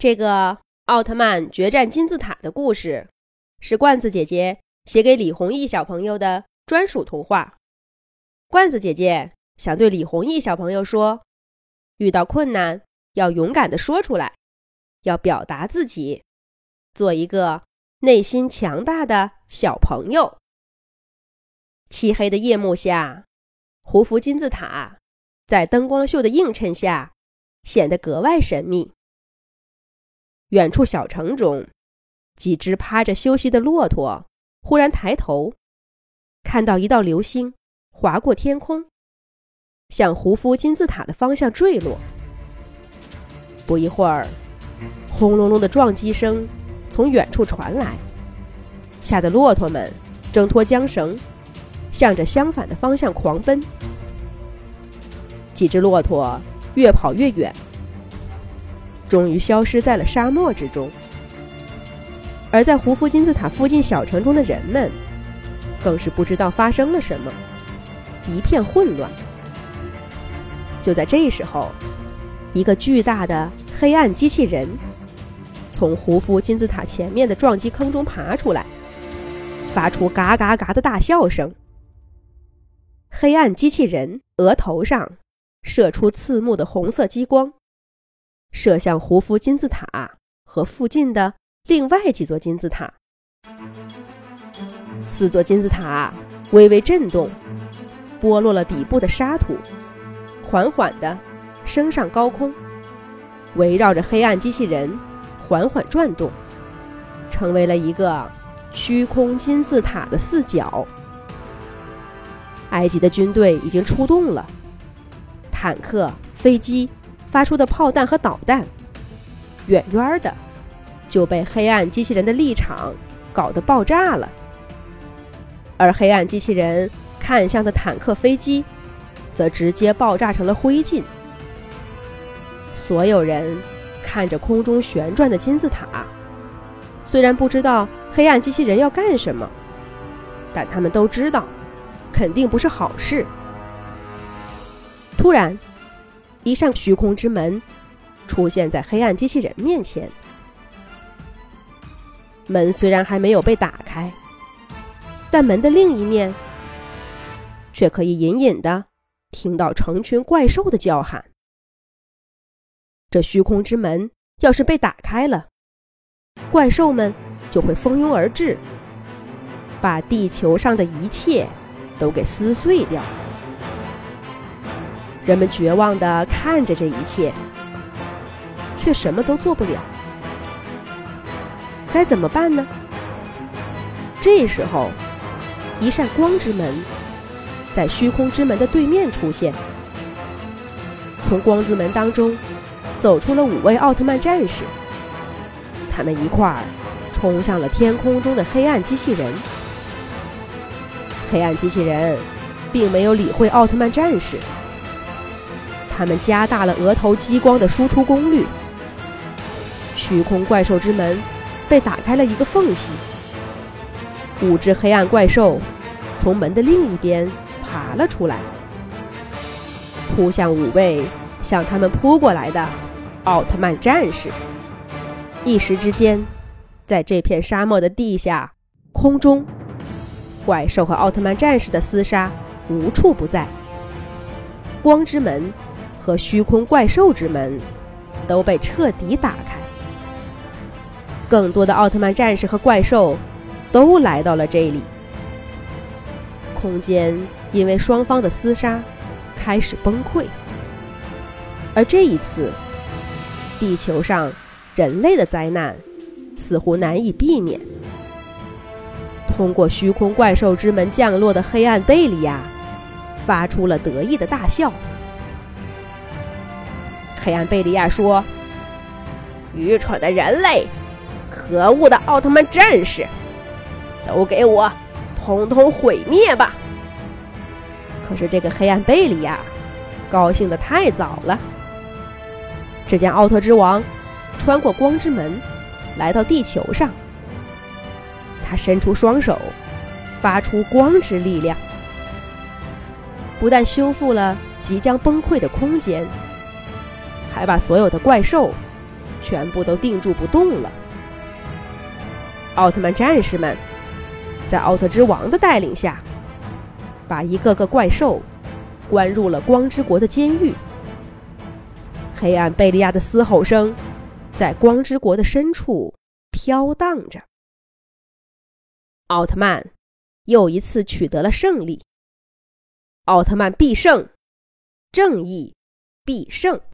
这个奥特曼决战金字塔的故事，是罐子姐姐写给李弘毅小朋友的专属童话。罐子姐姐想对李弘毅小朋友说：遇到困难要勇敢地说出来，要表达自己，做一个内心强大的小朋友。漆黑的夜幕下，胡夫金字塔在灯光秀的映衬下显得格外神秘。远处小城中，几只趴着休息的骆驼忽然抬头，看到一道流星划过天空，向胡夫金字塔的方向坠落。不一会儿，轰隆隆的撞击声从远处传来，吓得骆驼们挣脱缰绳，向着相反的方向狂奔。几只骆驼越跑越远。终于消失在了沙漠之中，而在胡夫金字塔附近小城中的人们，更是不知道发生了什么，一片混乱。就在这时候，一个巨大的黑暗机器人从胡夫金字塔前面的撞击坑中爬出来，发出嘎嘎嘎的大笑声。黑暗机器人额头上射出刺目的红色激光。射向胡夫金字塔和附近的另外几座金字塔，四座金字塔微微震动，剥落了底部的沙土，缓缓地升上高空，围绕着黑暗机器人缓缓转动，成为了一个虚空金字塔的四角。埃及的军队已经出动了，坦克、飞机。发出的炮弹和导弹，远远的就被黑暗机器人的立场搞得爆炸了。而黑暗机器人看向的坦克、飞机，则直接爆炸成了灰烬。所有人看着空中旋转的金字塔，虽然不知道黑暗机器人要干什么，但他们都知道，肯定不是好事。突然。一扇虚空之门出现在黑暗机器人面前。门虽然还没有被打开，但门的另一面却可以隐隐的听到成群怪兽的叫喊。这虚空之门要是被打开了，怪兽们就会蜂拥而至，把地球上的一切都给撕碎掉。人们绝望地看着这一切，却什么都做不了。该怎么办呢？这时候，一扇光之门在虚空之门的对面出现。从光之门当中走出了五位奥特曼战士，他们一块儿冲向了天空中的黑暗机器人。黑暗机器人并没有理会奥特曼战士。他们加大了额头激光的输出功率，虚空怪兽之门被打开了一个缝隙，五只黑暗怪兽从门的另一边爬了出来，扑向五位向他们扑过来的奥特曼战士。一时之间，在这片沙漠的地下、空中，怪兽和奥特曼战士的厮杀无处不在。光之门。和虚空怪兽之门都被彻底打开，更多的奥特曼战士和怪兽都来到了这里。空间因为双方的厮杀开始崩溃，而这一次，地球上人类的灾难似乎难以避免。通过虚空怪兽之门降落的黑暗贝利亚发出了得意的大笑。黑暗贝利亚说：“愚蠢的人类，可恶的奥特曼战士，都给我统统毁灭吧！”可是这个黑暗贝利亚高兴的太早了。只见奥特之王穿过光之门，来到地球上。他伸出双手，发出光之力量，不但修复了即将崩溃的空间。还把所有的怪兽全部都定住不动了。奥特曼战士们在奥特之王的带领下，把一个个怪兽关入了光之国的监狱。黑暗贝利亚的嘶吼声在光之国的深处飘荡着。奥特曼又一次取得了胜利。奥特曼必胜，正义必胜。